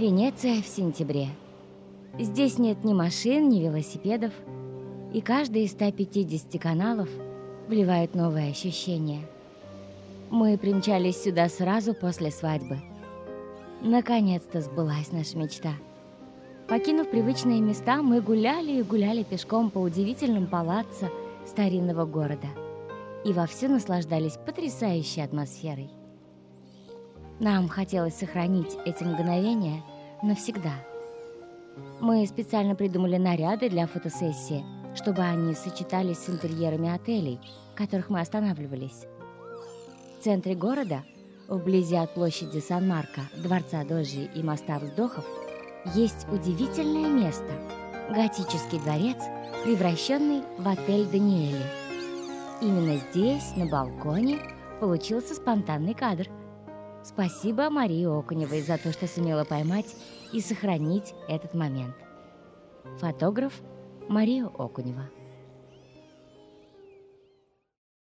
Венеция в сентябре. Здесь нет ни машин, ни велосипедов, и каждый из 150 каналов вливает новые ощущения. Мы примчались сюда сразу после свадьбы. Наконец-то сбылась наша мечта. Покинув привычные места, мы гуляли и гуляли пешком по удивительным палаццо старинного города и вовсю наслаждались потрясающей атмосферой. Нам хотелось сохранить эти мгновения навсегда. Мы специально придумали наряды для фотосессии, чтобы они сочетались с интерьерами отелей, в которых мы останавливались. В центре города, вблизи от площади Сан-Марко, Дворца Дожи и моста Вздохов, есть удивительное место – готический дворец, превращенный в отель Даниэли. Именно здесь, на балконе, получился спонтанный кадр – Спасибо Марии Окуневой за то, что сумела поймать и сохранить этот момент. Фотограф Мария Окунева.